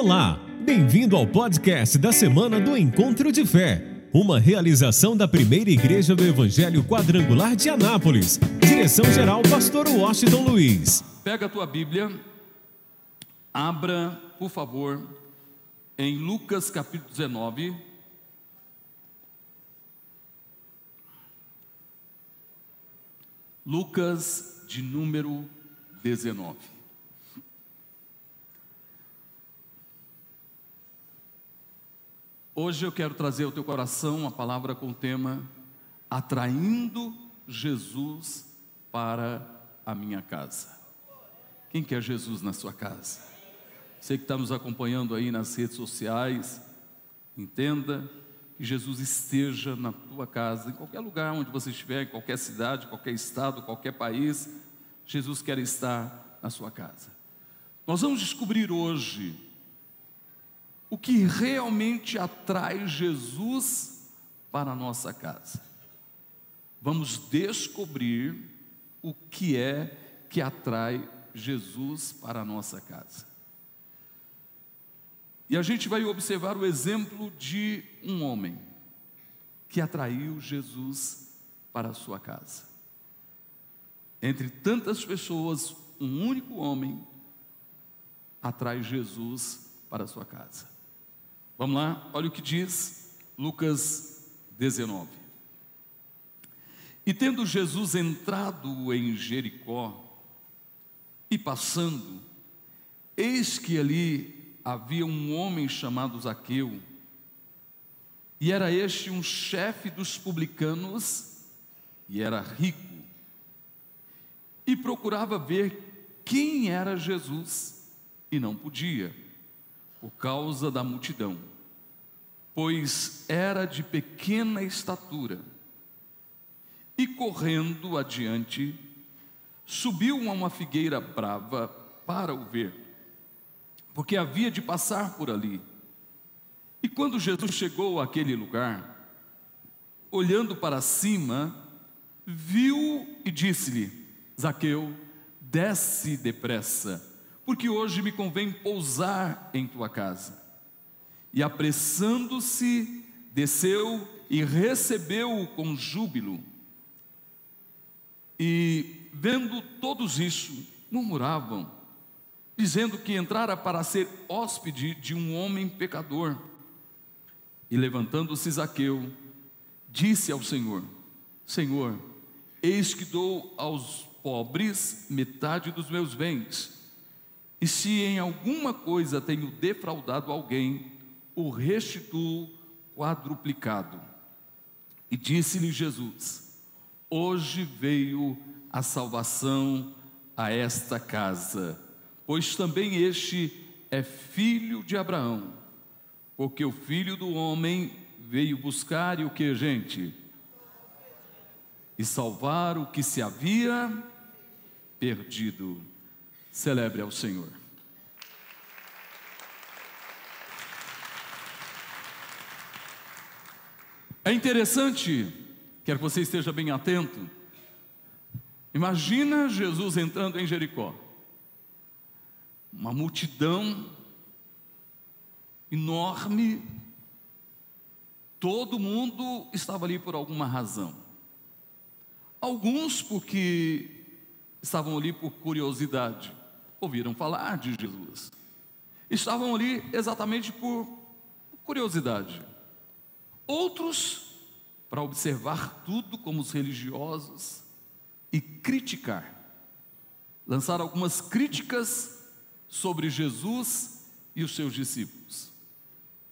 Olá, bem-vindo ao podcast da semana do Encontro de Fé, uma realização da primeira igreja do Evangelho Quadrangular de Anápolis. Direção-geral, Pastor Washington Luiz. Pega a tua Bíblia, abra, por favor, em Lucas capítulo 19. Lucas de número 19. Hoje eu quero trazer ao teu coração a palavra com o tema Atraindo Jesus para a minha casa. Quem quer Jesus na sua casa? Você que está nos acompanhando aí nas redes sociais, entenda que Jesus esteja na tua casa, em qualquer lugar onde você estiver, em qualquer cidade, qualquer estado, qualquer país, Jesus quer estar na sua casa. Nós vamos descobrir hoje o que realmente atrai Jesus para a nossa casa. Vamos descobrir o que é que atrai Jesus para a nossa casa. E a gente vai observar o exemplo de um homem que atraiu Jesus para a sua casa. Entre tantas pessoas, um único homem atrai Jesus para a sua casa. Vamos lá, olha o que diz Lucas 19. E tendo Jesus entrado em Jericó e passando, eis que ali havia um homem chamado Zaqueu, e era este um chefe dos publicanos, e era rico, e procurava ver quem era Jesus, e não podia, por causa da multidão, pois era de pequena estatura. E correndo adiante, subiu a uma figueira brava para o ver porque havia de passar por ali. E quando Jesus chegou àquele lugar, olhando para cima, viu e disse-lhe: Zaqueu, desce depressa, porque hoje me convém pousar em tua casa. E apressando-se, desceu e recebeu-o com júbilo. E vendo todos isso, murmuravam dizendo que entrara para ser hóspede de um homem pecador. E levantando-se Zaqueu, disse ao Senhor: Senhor, eis que dou aos pobres metade dos meus bens, e se em alguma coisa tenho defraudado alguém, o restituo quadruplicado. E disse-lhe Jesus: Hoje veio a salvação a esta casa pois também este é filho de Abraão, porque o filho do homem veio buscar e o que, gente? E salvar o que se havia perdido. Celebre ao Senhor. É interessante, quero que você esteja bem atento. Imagina Jesus entrando em Jericó uma multidão enorme, todo mundo estava ali por alguma razão. Alguns porque estavam ali por curiosidade, ouviram falar de Jesus. Estavam ali exatamente por curiosidade. Outros para observar tudo como os religiosos e criticar. Lançar algumas críticas sobre Jesus e os seus discípulos.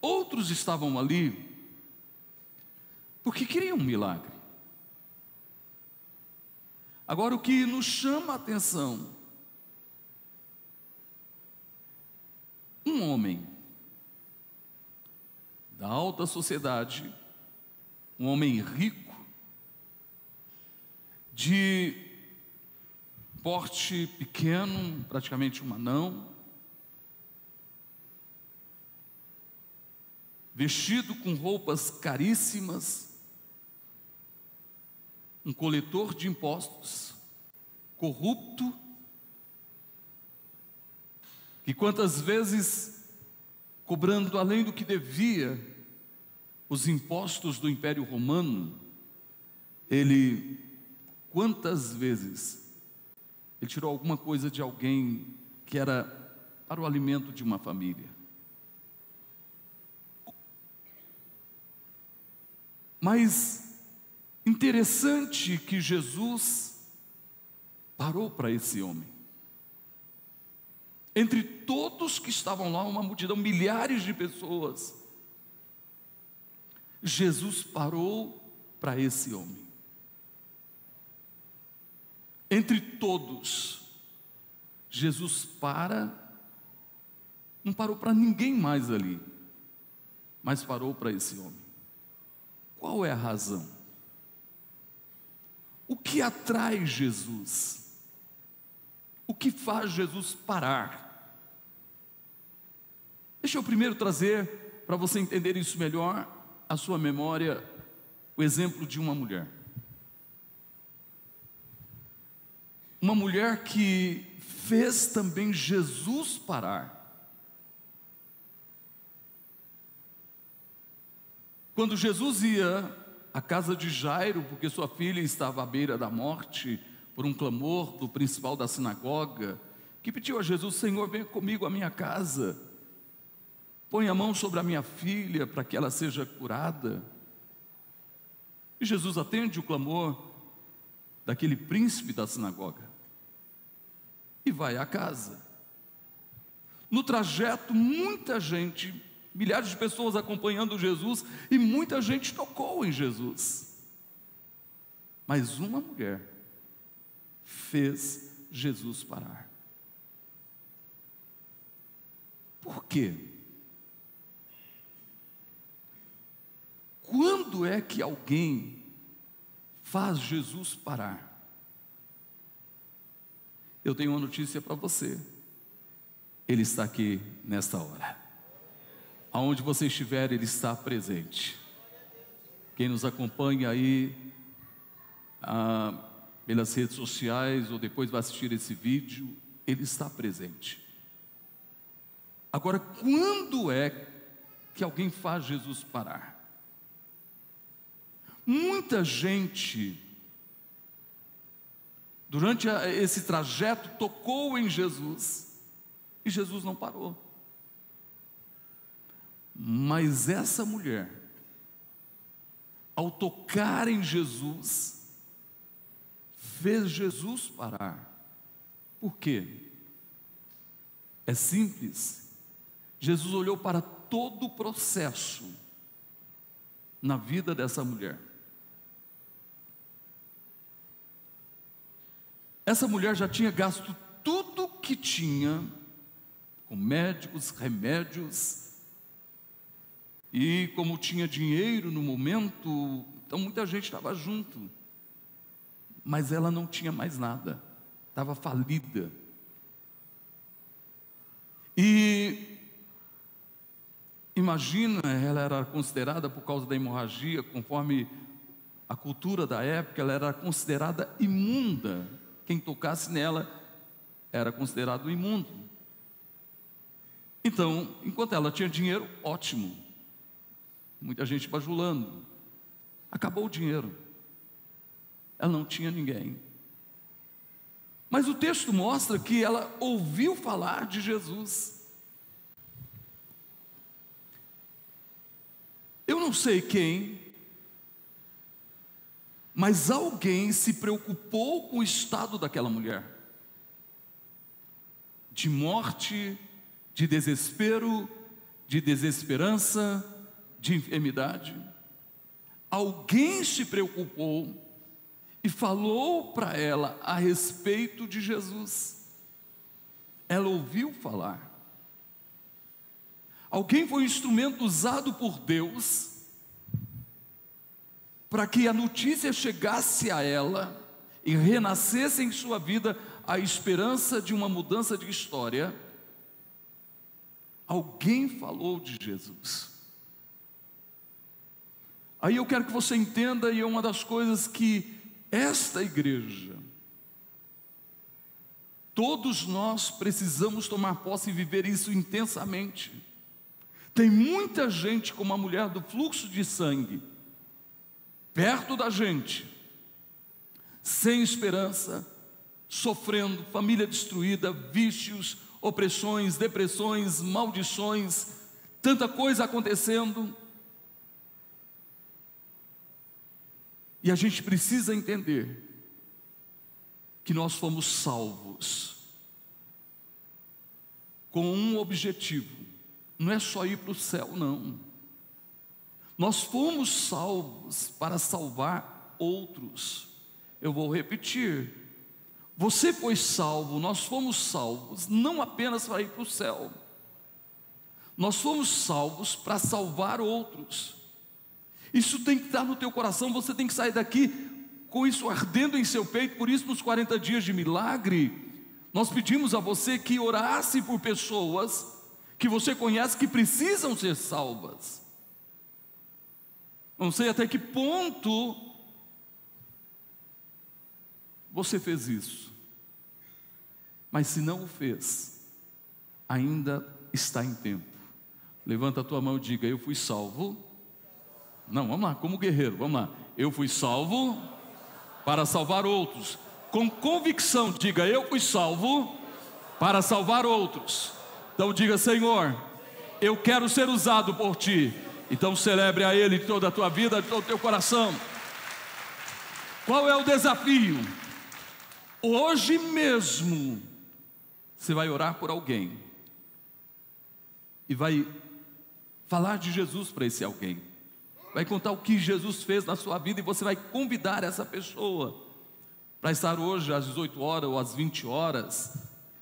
Outros estavam ali porque queriam um milagre. Agora, o que nos chama a atenção, um homem da alta sociedade, um homem rico, de porte pequeno, praticamente um anão, vestido com roupas caríssimas, um coletor de impostos, corrupto, que quantas vezes cobrando além do que devia os impostos do Império Romano, ele quantas vezes ele tirou alguma coisa de alguém que era para o alimento de uma família. Mas interessante que Jesus parou para esse homem. Entre todos que estavam lá, uma multidão, milhares de pessoas, Jesus parou para esse homem. Entre todos, Jesus para, não parou para ninguém mais ali, mas parou para esse homem. Qual é a razão? O que atrai Jesus? O que faz Jesus parar? Deixa eu primeiro trazer, para você entender isso melhor, a sua memória, o exemplo de uma mulher. Uma mulher que fez também Jesus parar. Quando Jesus ia à casa de Jairo, porque sua filha estava à beira da morte, por um clamor do principal da sinagoga, que pediu a Jesus: Senhor, venha comigo à minha casa, põe a mão sobre a minha filha para que ela seja curada. E Jesus atende o clamor daquele príncipe da sinagoga e vai à casa. No trajeto, muita gente, milhares de pessoas acompanhando Jesus e muita gente tocou em Jesus. Mas uma mulher fez Jesus parar. Por quê? Quando é que alguém faz Jesus parar? eu tenho uma notícia para você. Ele está aqui nesta hora. Aonde você estiver, Ele está presente. Quem nos acompanha aí ah, pelas redes sociais ou depois vai assistir esse vídeo, Ele está presente. Agora, quando é que alguém faz Jesus parar? Muita gente durante esse trajeto, tocou em Jesus e Jesus não parou. Mas essa mulher, ao tocar em Jesus, fez Jesus parar. Por quê? É simples. Jesus olhou para todo o processo na vida dessa mulher. Essa mulher já tinha gasto tudo que tinha com médicos, remédios, e como tinha dinheiro no momento, então muita gente estava junto, mas ela não tinha mais nada, estava falida. E imagina, ela era considerada por causa da hemorragia, conforme a cultura da época, ela era considerada imunda quem tocasse nela era considerado imundo. Então, enquanto ela tinha dinheiro, ótimo. Muita gente bajulando. Acabou o dinheiro. Ela não tinha ninguém. Mas o texto mostra que ela ouviu falar de Jesus. Eu não sei quem mas alguém se preocupou com o estado daquela mulher, de morte, de desespero, de desesperança, de enfermidade. Alguém se preocupou e falou para ela a respeito de Jesus. Ela ouviu falar. Alguém foi um instrumento usado por Deus para que a notícia chegasse a ela e renascesse em sua vida a esperança de uma mudança de história, alguém falou de Jesus. Aí eu quero que você entenda, e é uma das coisas que esta igreja, todos nós precisamos tomar posse e viver isso intensamente. Tem muita gente como a mulher do fluxo de sangue, perto da gente, sem esperança, sofrendo, família destruída, vícios, opressões, depressões, maldições, tanta coisa acontecendo. E a gente precisa entender que nós fomos salvos com um objetivo, não é só ir para o céu, não. Nós fomos salvos para salvar outros. Eu vou repetir. Você foi salvo, nós fomos salvos, não apenas para ir para o céu. Nós fomos salvos para salvar outros. Isso tem que estar no teu coração, você tem que sair daqui com isso ardendo em seu peito. Por isso, nos 40 dias de milagre, nós pedimos a você que orasse por pessoas que você conhece que precisam ser salvas. Não sei até que ponto você fez isso, mas se não o fez, ainda está em tempo. Levanta a tua mão e diga: Eu fui salvo não, vamos lá, como guerreiro, vamos lá. Eu fui salvo para salvar outros. Com convicção, diga: Eu fui salvo para salvar outros. Então diga: Senhor, eu quero ser usado por ti. Então celebre a Ele toda a tua vida, todo o teu coração. Qual é o desafio? Hoje mesmo, você vai orar por alguém e vai falar de Jesus para esse alguém vai contar o que Jesus fez na sua vida e você vai convidar essa pessoa para estar hoje às 18 horas ou às 20 horas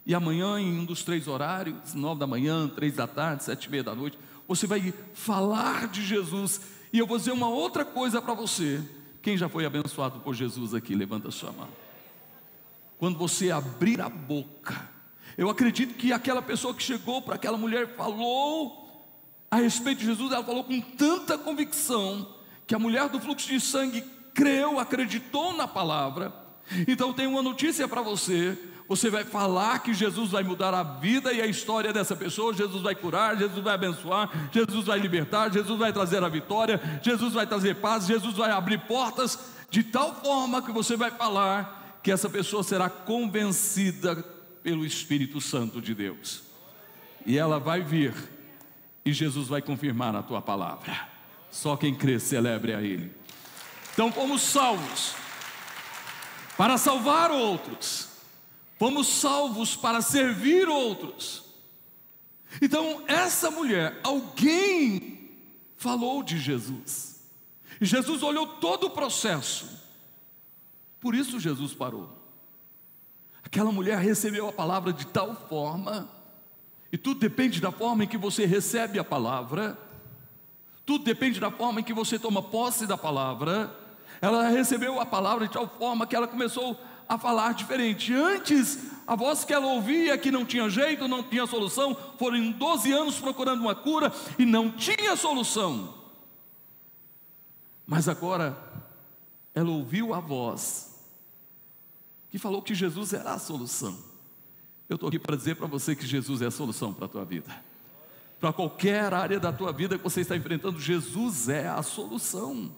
e amanhã em um dos três horários, 9 da manhã, 3 da tarde, 7 e meia da noite, você vai falar de Jesus e eu vou dizer uma outra coisa para você. Quem já foi abençoado por Jesus aqui, levanta a sua mão. Quando você abrir a boca, eu acredito que aquela pessoa que chegou para aquela mulher falou a respeito de Jesus, ela falou com tanta convicção que a mulher do fluxo de sangue creu, acreditou na palavra. Então tem uma notícia para você. Você vai falar que Jesus vai mudar a vida e a história dessa pessoa, Jesus vai curar, Jesus vai abençoar, Jesus vai libertar, Jesus vai trazer a vitória, Jesus vai trazer paz, Jesus vai abrir portas de tal forma que você vai falar que essa pessoa será convencida pelo Espírito Santo de Deus. E ela vai vir e Jesus vai confirmar na tua palavra. Só quem crê celebre a Ele. Então fomos salvos para salvar outros, fomos salvos para servir outros. Então, essa mulher, alguém falou de Jesus, e Jesus olhou todo o processo, por isso Jesus parou. Aquela mulher recebeu a palavra de tal forma e tudo depende da forma em que você recebe a palavra, tudo depende da forma em que você toma posse da palavra. Ela recebeu a palavra de tal forma que ela começou a falar diferente. Antes, a voz que ela ouvia que não tinha jeito, não tinha solução, foram 12 anos procurando uma cura e não tinha solução. Mas agora, ela ouviu a voz que falou que Jesus era a solução. Eu estou aqui para dizer para você que Jesus é a solução para a tua vida. Para qualquer área da tua vida que você está enfrentando, Jesus é a solução.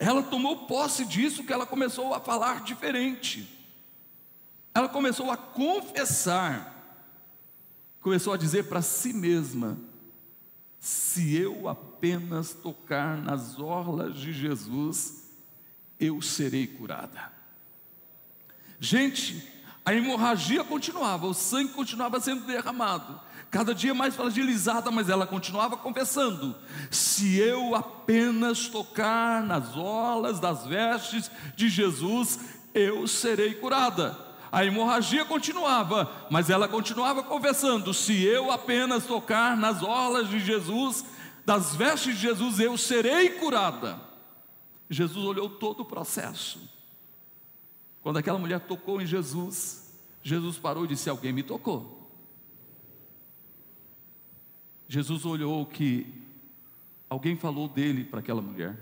Ela tomou posse disso que ela começou a falar diferente. Ela começou a confessar. Começou a dizer para si mesma: se eu apenas tocar nas orlas de Jesus, eu serei curada. Gente, a hemorragia continuava, o sangue continuava sendo derramado, cada dia mais fragilizada, mas ela continuava confessando: se eu apenas tocar nas olas das vestes de Jesus, eu serei curada. A hemorragia continuava, mas ela continuava confessando: se eu apenas tocar nas orlas de Jesus, das vestes de Jesus, eu serei curada. Jesus olhou todo o processo quando aquela mulher tocou em Jesus, Jesus parou e disse: Alguém me tocou. Jesus olhou que alguém falou dele para aquela mulher,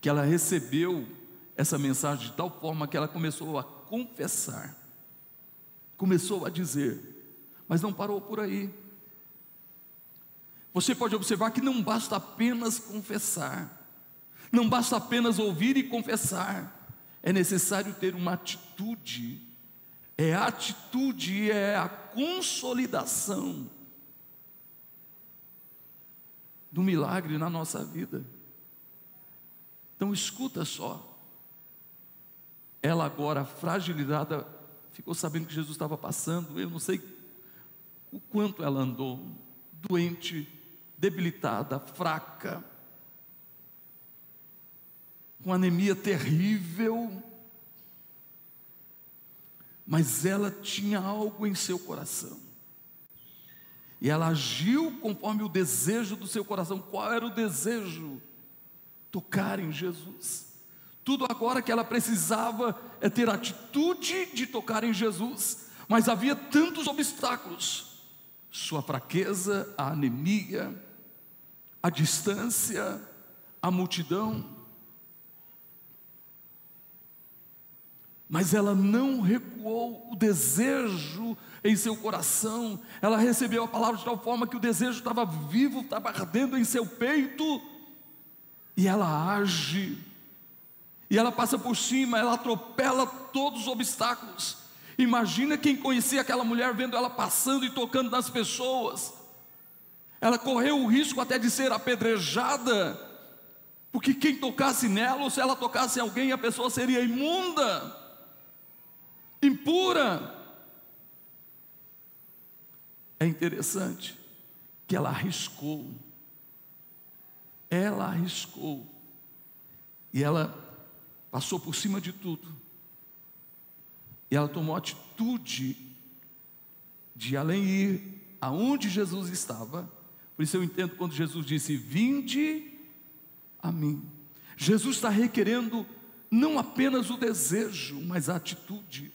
que ela recebeu essa mensagem de tal forma que ela começou a confessar, começou a dizer, mas não parou por aí. você pode observar que não basta apenas confessar, não basta apenas ouvir e confessar, é necessário ter uma atitude, é a atitude, é a consolidação do milagre na nossa vida. Então escuta só. Ela agora fragilizada ficou sabendo que Jesus estava passando, eu não sei o quanto ela andou doente, debilitada, fraca, com anemia terrível, mas ela tinha algo em seu coração. E ela agiu conforme o desejo do seu coração. Qual era o desejo? Tocar em Jesus. Tudo agora que ela precisava é ter a atitude de tocar em Jesus, mas havia tantos obstáculos: sua fraqueza, a anemia, a distância, a multidão. Mas ela não recuou o desejo em seu coração, ela recebeu a palavra de tal forma que o desejo estava vivo, estava ardendo em seu peito, e ela age, e ela passa por cima, ela atropela todos os obstáculos. Imagina quem conhecia aquela mulher vendo ela passando e tocando nas pessoas. Ela correu o risco até de ser apedrejada, porque quem tocasse nela, ou se ela tocasse em alguém, a pessoa seria imunda impura. É interessante que ela arriscou, ela arriscou, e ela passou por cima de tudo, e ela tomou a atitude de além ir aonde Jesus estava, por isso eu entendo quando Jesus disse: Vinde a mim. Jesus está requerendo não apenas o desejo, mas a atitude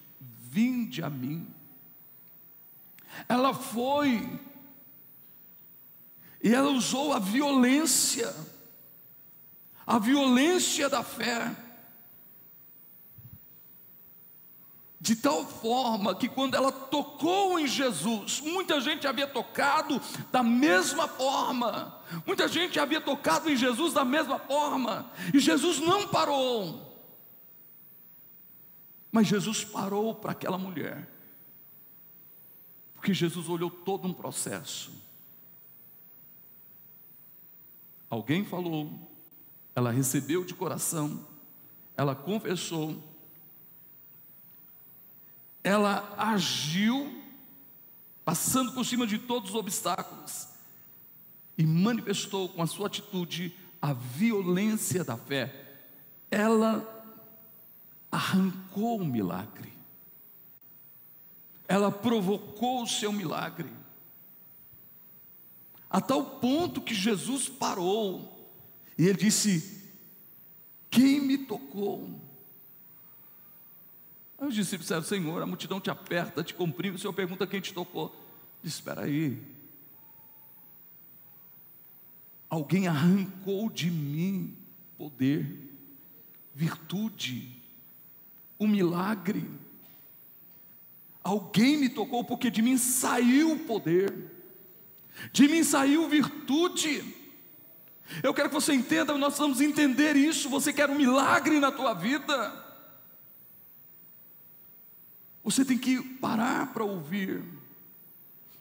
vinde a mim. Ela foi, e ela usou a violência, a violência da fé, de tal forma que quando ela tocou em Jesus, muita gente havia tocado da mesma forma, muita gente havia tocado em Jesus da mesma forma, e Jesus não parou. Mas Jesus parou para aquela mulher, porque Jesus olhou todo um processo. Alguém falou, ela recebeu de coração, ela confessou, ela agiu, passando por cima de todos os obstáculos, e manifestou com a sua atitude a violência da fé. Ela arrancou o milagre, ela provocou o seu milagre, a tal ponto que Jesus parou e ele disse: Quem me tocou? Aí os discípulos disseram: Senhor, a multidão te aperta, te comprime, o Senhor pergunta quem te tocou. Disse: Espera aí. Alguém arrancou de mim poder, virtude, um milagre. Alguém me tocou porque de mim saiu poder, de mim saiu virtude. Eu quero que você entenda, nós vamos entender isso. Você quer um milagre na tua vida? Você tem que parar para ouvir.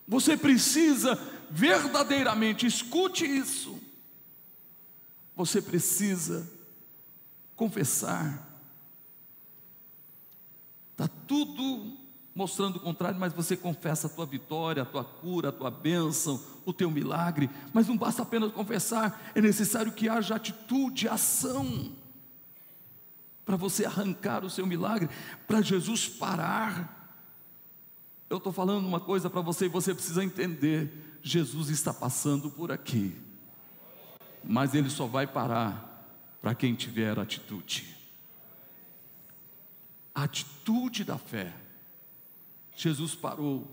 Você precisa verdadeiramente, escute isso. Você precisa confessar Está tudo mostrando o contrário, mas você confessa a tua vitória, a tua cura, a tua bênção, o teu milagre. Mas não basta apenas confessar, é necessário que haja atitude, ação, para você arrancar o seu milagre, para Jesus parar. Eu estou falando uma coisa para você e você precisa entender: Jesus está passando por aqui, mas ele só vai parar para quem tiver atitude a atitude da fé. Jesus parou,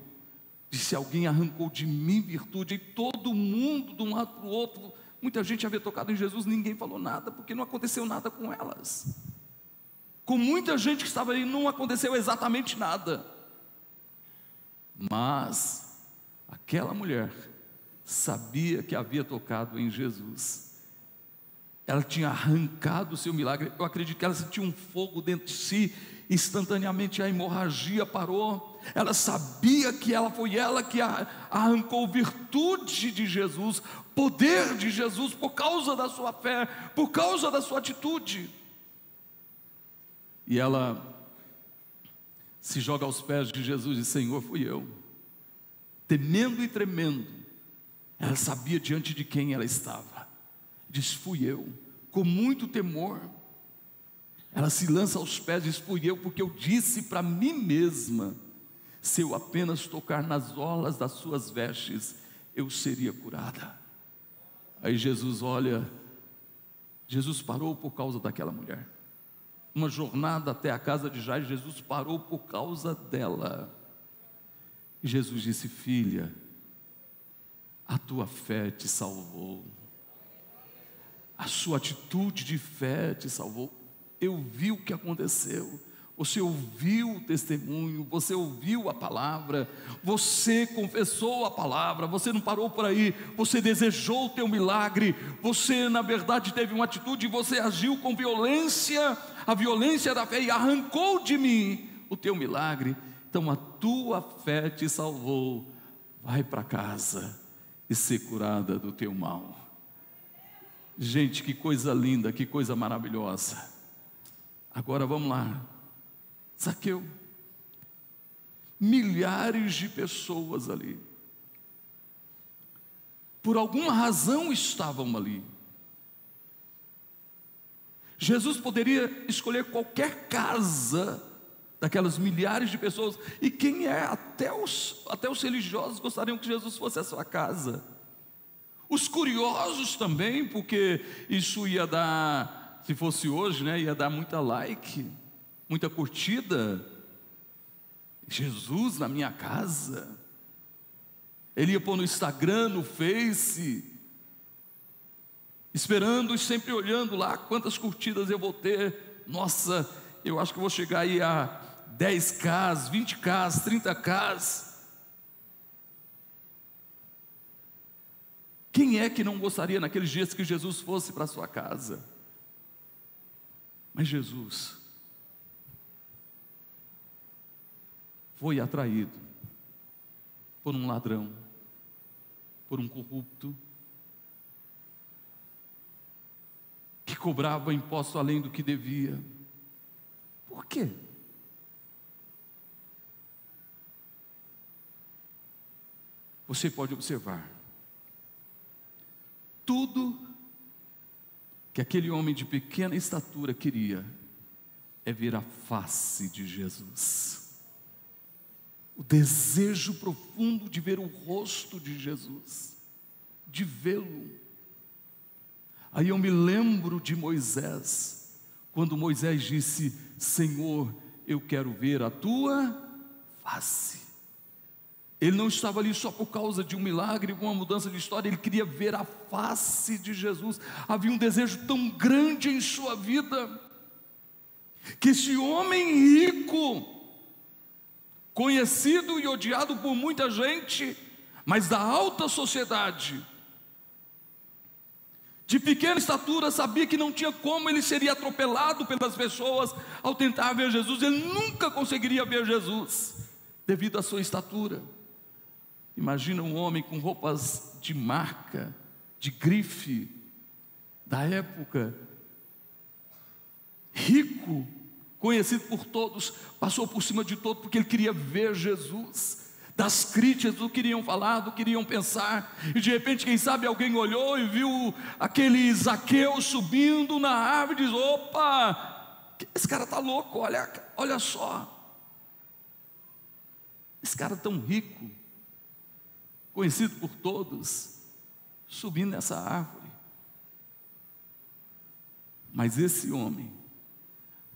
disse: Alguém arrancou de mim virtude, e todo mundo, de um lado para o outro, muita gente havia tocado em Jesus, ninguém falou nada, porque não aconteceu nada com elas. Com muita gente que estava aí, não aconteceu exatamente nada. Mas, aquela mulher sabia que havia tocado em Jesus. Ela tinha arrancado o seu milagre. Eu acredito que ela sentiu um fogo dentro de si. Instantaneamente a hemorragia parou. Ela sabia que ela foi ela que arrancou virtude de Jesus, poder de Jesus por causa da sua fé, por causa da sua atitude. E ela se joga aos pés de Jesus e diz: Senhor, fui eu. Temendo e tremendo, ela sabia diante de quem ela estava. Diz: Fui eu, com muito temor. Ela se lança aos pés e diz: Fui eu, porque eu disse para mim mesma: se eu apenas tocar nas orlas das suas vestes, eu seria curada. Aí Jesus olha, Jesus parou por causa daquela mulher uma jornada até a casa de Jairo, Jesus parou por causa dela. Jesus disse: Filha, a tua fé te salvou, a sua atitude de fé te salvou. Eu vi o que aconteceu. Você ouviu o testemunho, você ouviu a palavra, você confessou a palavra, você não parou por aí, você desejou o teu milagre, você na verdade teve uma atitude, você agiu com violência, a violência da fé e arrancou de mim o teu milagre. Então a tua fé te salvou. Vai para casa e ser curada do teu mal. Gente, que coisa linda, que coisa maravilhosa. Agora vamos lá. Zaqueu. Milhares de pessoas ali. Por alguma razão estavam ali. Jesus poderia escolher qualquer casa daquelas milhares de pessoas, e quem é, até os, até os religiosos gostariam que Jesus fosse a sua casa. Os curiosos também, porque isso ia dar, se fosse hoje, né, ia dar muita like muita curtida. Jesus na minha casa. Ele ia pôr no Instagram, no Face, esperando e sempre olhando lá quantas curtidas eu vou ter. Nossa, eu acho que vou chegar aí a 10K, 20K, 30K. Quem é que não gostaria naqueles dias que Jesus fosse para sua casa? Mas Jesus foi atraído por um ladrão, por um corrupto, que cobrava imposto além do que devia. Por quê? Você pode observar, tudo que aquele homem de pequena estatura queria é ver a face de Jesus o desejo profundo de ver o rosto de Jesus, de vê-lo. Aí eu me lembro de Moisés, quando Moisés disse: Senhor, eu quero ver a tua face. Ele não estava ali só por causa de um milagre, uma mudança de história, ele queria ver a face de Jesus. Havia um desejo tão grande em sua vida, que esse homem rico, conhecido e odiado por muita gente, mas da alta sociedade, de pequena estatura, sabia que não tinha como ele seria atropelado pelas pessoas ao tentar ver Jesus, ele nunca conseguiria ver Jesus, devido à sua estatura. Imagina um homem com roupas de marca, de grife, da época, rico, conhecido por todos, passou por cima de todos porque ele queria ver Jesus. Das críticas do que queriam falar, do que queriam pensar, e de repente, quem sabe, alguém olhou e viu aquele Zaqueu subindo na árvore e diz: opa, esse cara está louco, olha, olha só. Esse cara tão rico, conhecido por todos, subindo nessa árvore. Mas esse homem,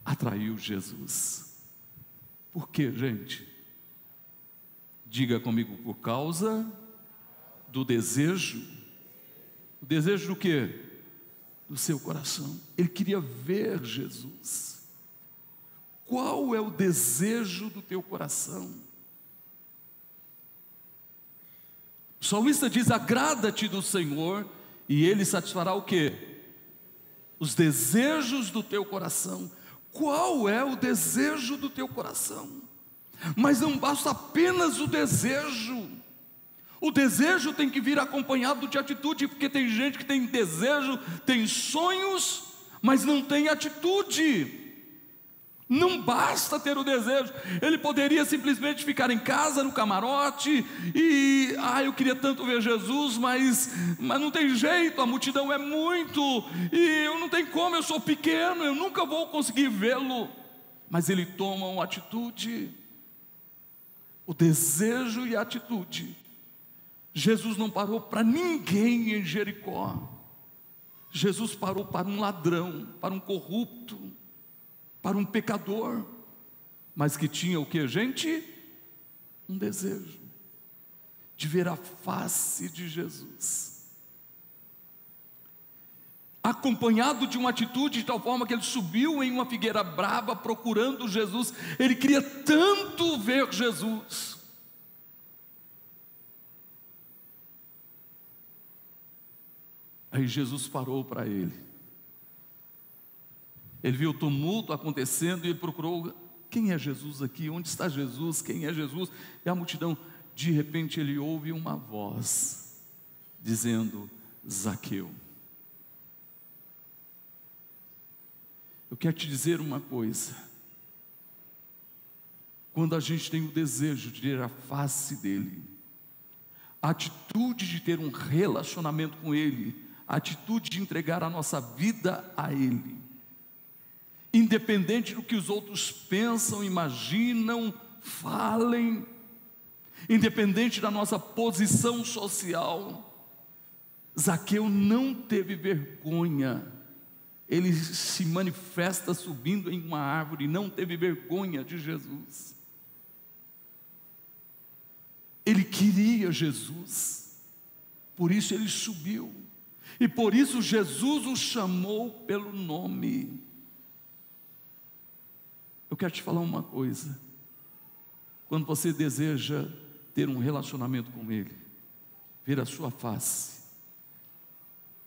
atraiu Jesus. Por quê, gente? Diga comigo, por causa do desejo. O desejo do quê? Do seu coração. Ele queria ver Jesus. Qual é o desejo do teu coração? O salmista diz: agrada-te do Senhor, e Ele satisfará o que? Os desejos do teu coração. Qual é o desejo do teu coração? Mas não basta apenas o desejo. O desejo tem que vir acompanhado de atitude, porque tem gente que tem desejo, tem sonhos, mas não tem atitude. Não basta ter o desejo, ele poderia simplesmente ficar em casa, no camarote, e, ah, eu queria tanto ver Jesus, mas, mas não tem jeito, a multidão é muito, e eu não tenho como, eu sou pequeno, eu nunca vou conseguir vê-lo. Mas ele toma uma atitude, o desejo e a atitude. Jesus não parou para ninguém em Jericó, Jesus parou para um ladrão, para um corrupto, para um pecador, mas que tinha o que, gente? Um desejo de ver a face de Jesus. Acompanhado de uma atitude de tal forma que ele subiu em uma figueira brava procurando Jesus, ele queria tanto ver Jesus. Aí Jesus parou para ele ele viu o tumulto acontecendo e ele procurou quem é Jesus aqui? Onde está Jesus? Quem é Jesus? E a multidão, de repente, ele ouve uma voz dizendo: Zaqueu. Eu quero te dizer uma coisa. Quando a gente tem o desejo de ter a face dele, a atitude de ter um relacionamento com ele, a atitude de entregar a nossa vida a ele, independente do que os outros pensam, imaginam, falem, independente da nossa posição social. Zaqueu não teve vergonha, ele se manifesta subindo em uma árvore, não teve vergonha de Jesus. Ele queria Jesus, por isso ele subiu, e por isso Jesus o chamou pelo nome. Eu quero te falar uma coisa. Quando você deseja ter um relacionamento com Ele, ver a sua face,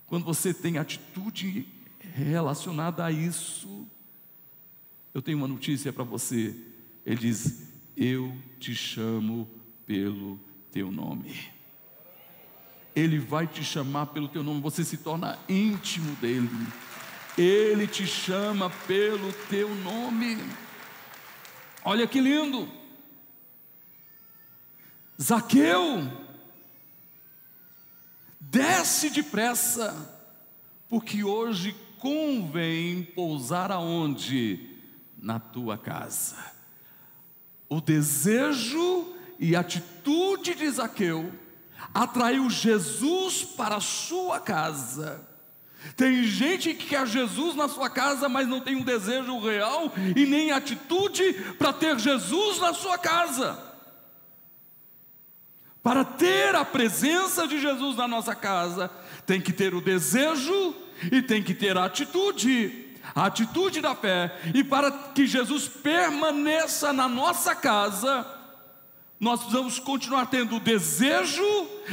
quando você tem atitude relacionada a isso, eu tenho uma notícia para você. Ele diz: Eu te chamo pelo teu nome. Ele vai te chamar pelo teu nome, você se torna íntimo dele. Ele te chama pelo teu nome. Olha que lindo. Zaqueu, desce depressa, porque hoje convém pousar aonde? Na tua casa. O desejo e atitude de Zaqueu atraiu Jesus para a sua casa. Tem gente que quer Jesus na sua casa, mas não tem um desejo real e nem atitude para ter Jesus na sua casa. Para ter a presença de Jesus na nossa casa, tem que ter o desejo e tem que ter a atitude, a atitude da fé. E para que Jesus permaneça na nossa casa, nós precisamos continuar tendo o desejo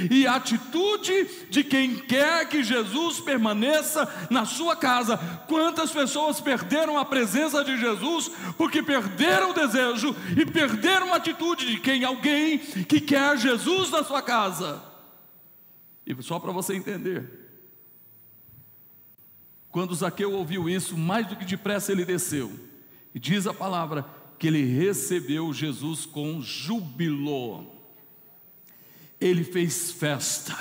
e a atitude de quem quer que Jesus permaneça na sua casa. Quantas pessoas perderam a presença de Jesus porque perderam o desejo e perderam a atitude de quem alguém que quer Jesus na sua casa. E só para você entender, quando Zaqueu ouviu isso, mais do que depressa ele desceu. E diz a palavra que ele recebeu Jesus com júbilo. Ele fez festa.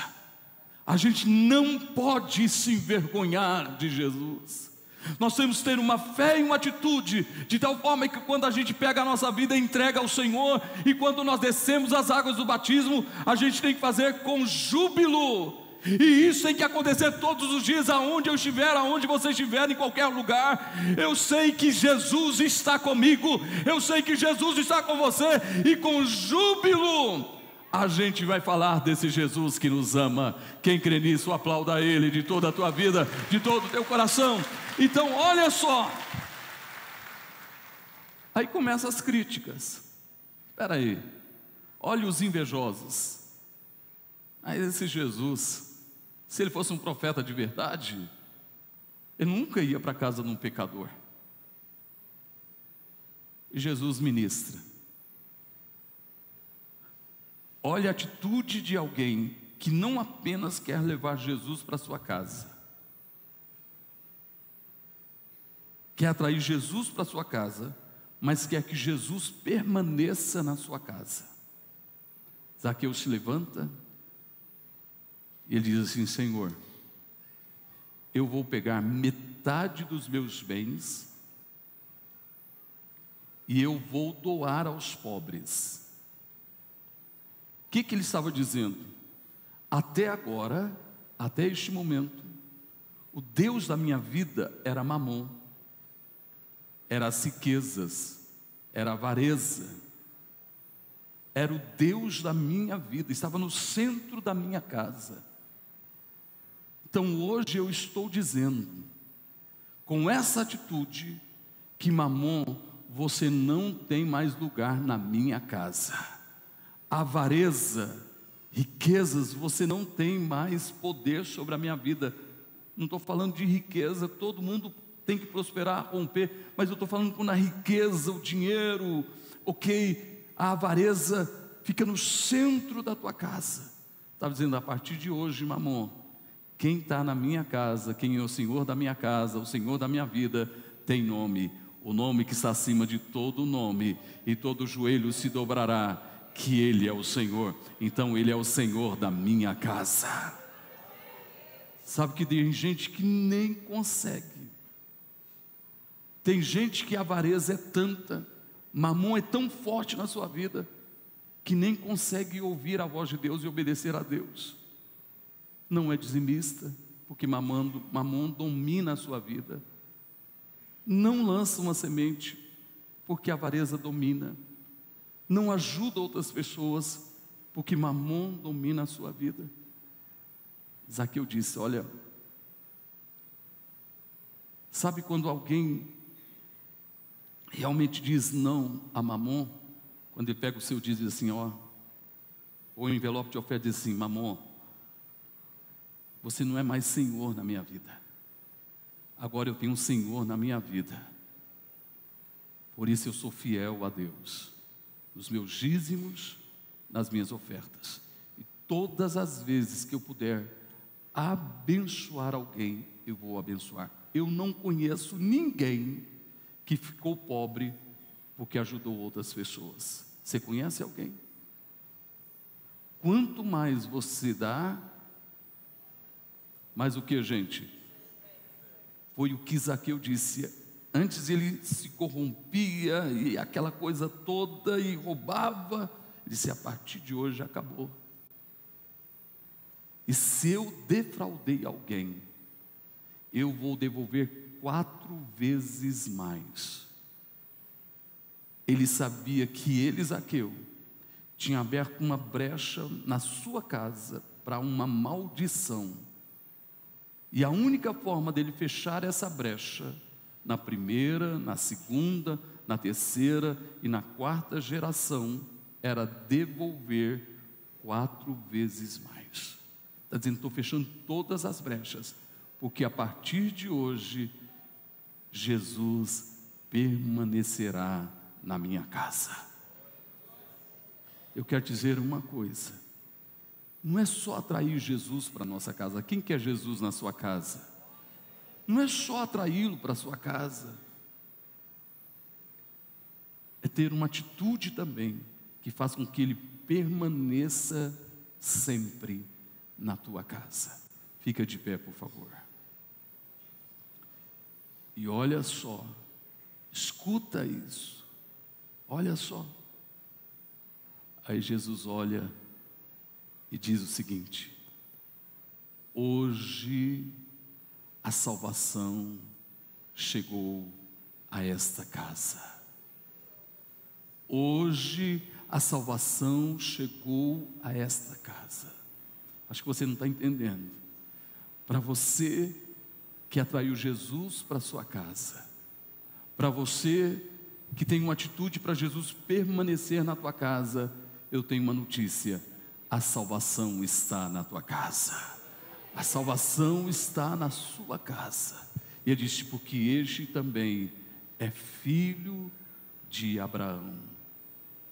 A gente não pode se envergonhar de Jesus. Nós temos que ter uma fé e uma atitude, de tal forma que quando a gente pega a nossa vida e entrega ao Senhor, e quando nós descemos as águas do batismo, a gente tem que fazer com júbilo, e isso tem que acontecer todos os dias, aonde eu estiver, aonde você estiver, em qualquer lugar. Eu sei que Jesus está comigo, eu sei que Jesus está com você, e com júbilo a gente vai falar desse Jesus que nos ama. Quem crê nisso, aplauda Ele de toda a tua vida, de todo o teu coração. Então, olha só. Aí começam as críticas. Espera aí, olha os invejosos. Mas esse Jesus, se ele fosse um profeta de verdade, ele nunca ia para a casa de um pecador. E Jesus ministra. Olha a atitude de alguém que não apenas quer levar Jesus para sua casa, quer atrair Jesus para sua casa, mas quer que Jesus permaneça na sua casa. Zaqueu se levanta ele diz assim: Senhor, eu vou pegar metade dos meus bens e eu vou doar aos pobres. O que, que ele estava dizendo? Até agora, até este momento, o Deus da minha vida era Mamon, era as riquezas, era a avareza, era o Deus da minha vida, estava no centro da minha casa. Então hoje eu estou dizendo, com essa atitude, que Mamon, você não tem mais lugar na minha casa. Avareza, riquezas, você não tem mais poder sobre a minha vida. Não estou falando de riqueza, todo mundo tem que prosperar, romper, mas eu estou falando quando a riqueza, o dinheiro, ok, a avareza fica no centro da tua casa. Estava dizendo, a partir de hoje, mamon, quem está na minha casa, quem é o Senhor da minha casa, o Senhor da minha vida, tem nome, o nome que está acima de todo nome, e todo joelho se dobrará, que Ele é o Senhor, então Ele é o Senhor da minha casa. Sabe que tem gente que nem consegue, tem gente que a avareza é tanta, mamon é tão forte na sua vida, que nem consegue ouvir a voz de Deus e obedecer a Deus não é dizimista, porque mamando, mamon domina a sua vida. Não lança uma semente, porque a avareza domina. Não ajuda outras pessoas, porque mamon domina a sua vida. Zaqueu disse: Olha, sabe quando alguém realmente diz não a mamon? Quando ele pega o seu diz assim: Ó, ou o envelope de oferta diz assim: Mamon, você não é mais Senhor na minha vida. Agora eu tenho um Senhor na minha vida. Por isso eu sou fiel a Deus. Nos meus dízimos, nas minhas ofertas. E todas as vezes que eu puder abençoar alguém, eu vou abençoar. Eu não conheço ninguém que ficou pobre porque ajudou outras pessoas. Você conhece alguém? Quanto mais você dá, mas o que, gente? Foi o que Zaqueu disse. Antes ele se corrompia e aquela coisa toda e roubava. Ele disse: a partir de hoje acabou. E se eu defraudei alguém, eu vou devolver quatro vezes mais. Ele sabia que ele, Zaqueu, tinha aberto uma brecha na sua casa para uma maldição e a única forma dele fechar essa brecha, na primeira, na segunda, na terceira e na quarta geração, era devolver quatro vezes mais. Está dizendo, estou fechando todas as brechas, porque a partir de hoje, Jesus permanecerá na minha casa. Eu quero dizer uma coisa não é só atrair Jesus para a nossa casa. Quem quer Jesus na sua casa? Não é só atraí-lo para a sua casa. É ter uma atitude também que faz com que ele permaneça sempre na tua casa. Fica de pé, por favor. E olha só, escuta isso. Olha só. Aí Jesus olha e diz o seguinte: Hoje a salvação chegou a esta casa. Hoje a salvação chegou a esta casa. Acho que você não está entendendo. Para você que atraiu Jesus para sua casa, para você que tem uma atitude para Jesus permanecer na tua casa, eu tenho uma notícia a salvação está na tua casa. A salvação está na sua casa. E ele disse: porque este também é filho de Abraão.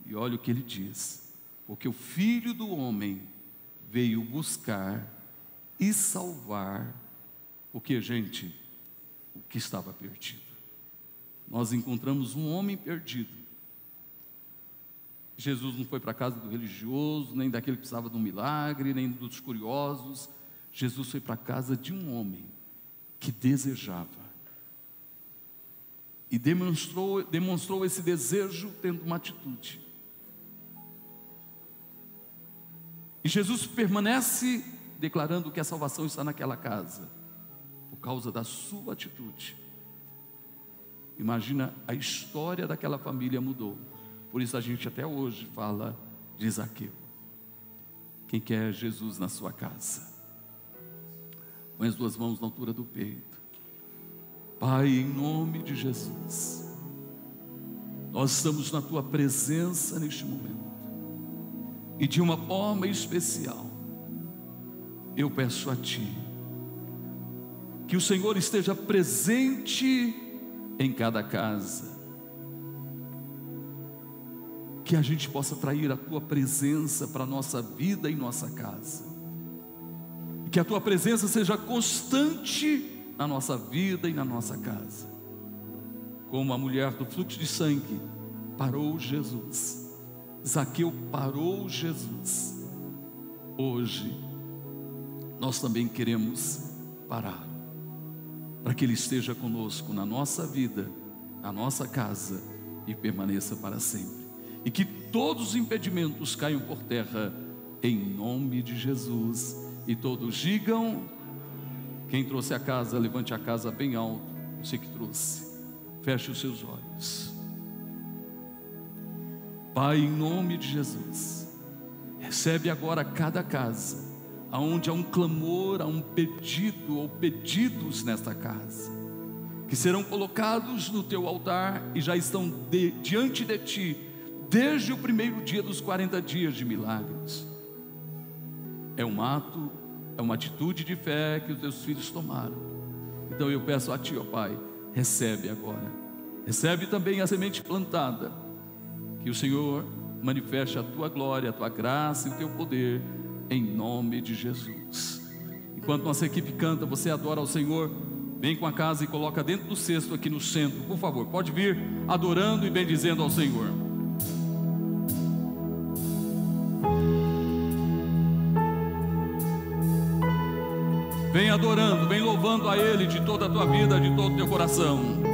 E olha o que ele diz: porque o filho do homem veio buscar e salvar o que, gente? O que estava perdido. Nós encontramos um homem perdido Jesus não foi para a casa do religioso, nem daquele que precisava de um milagre, nem dos curiosos. Jesus foi para a casa de um homem que desejava. E demonstrou, demonstrou esse desejo tendo uma atitude. E Jesus permanece declarando que a salvação está naquela casa, por causa da sua atitude. Imagina a história daquela família mudou. Por isso a gente até hoje fala de Zaqueu. Quem quer Jesus na sua casa? Põe as duas mãos na altura do peito. Pai, em nome de Jesus, nós estamos na tua presença neste momento. E de uma forma especial, eu peço a Ti, que o Senhor esteja presente em cada casa, que a gente possa trair a tua presença para a nossa vida e nossa casa. Que a tua presença seja constante na nossa vida e na nossa casa. Como a mulher do fluxo de sangue parou Jesus. Zaqueu parou Jesus. Hoje nós também queremos parar para que ele esteja conosco na nossa vida, na nossa casa e permaneça para sempre e que todos os impedimentos caiam por terra, em nome de Jesus. E todos digam: quem trouxe a casa, levante a casa bem alto. Você que trouxe, feche os seus olhos. Pai, em nome de Jesus, recebe agora cada casa, aonde há um clamor, há um pedido ou pedidos nesta casa, que serão colocados no teu altar e já estão de, diante de ti desde o primeiro dia dos 40 dias de milagres. É um ato, é uma atitude de fé que os teus filhos tomaram. Então eu peço a Ti, ó Pai, recebe agora. Recebe também a semente plantada. Que o Senhor manifeste a tua glória, a tua graça e o teu poder em nome de Jesus. Enquanto nossa equipe canta, você adora ao Senhor. Vem com a casa e coloca dentro do cesto aqui no centro, por favor. Pode vir adorando e bendizendo ao Senhor. Adorando, vem louvando a Ele de toda a tua vida, de todo o teu coração.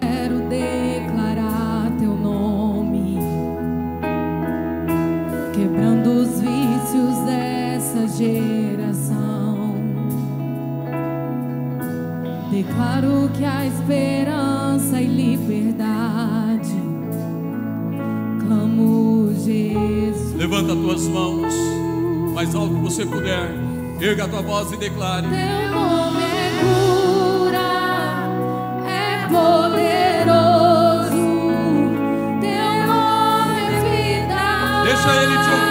Claro que há esperança e liberdade. Clamo Jesus. Levanta tuas mãos, mais alto que você puder. Erga a tua voz e declare. Teu nome é cura, é poderoso. Teu nome é vida. Deixa ele te ouvir.